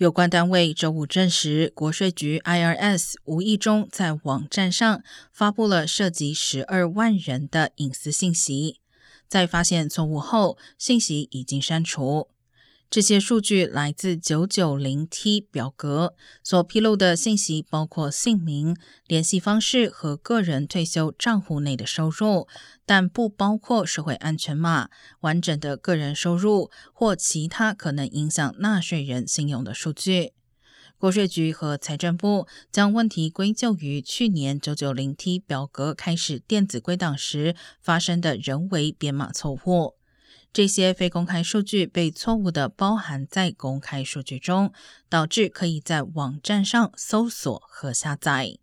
有关单位周五证实，国税局 IRS 无意中在网站上发布了涉及十二万人的隐私信息，在发现错误后，信息已经删除。这些数据来自九九零 T 表格所披露的信息，包括姓名、联系方式和个人退休账户内的收入，但不包括社会安全码、完整的个人收入或其他可能影响纳税人信用的数据。国税局和财政部将问题归咎于去年九九零 T 表格开始电子归档时发生的人为编码错误。这些非公开数据被错误的包含在公开数据中，导致可以在网站上搜索和下载。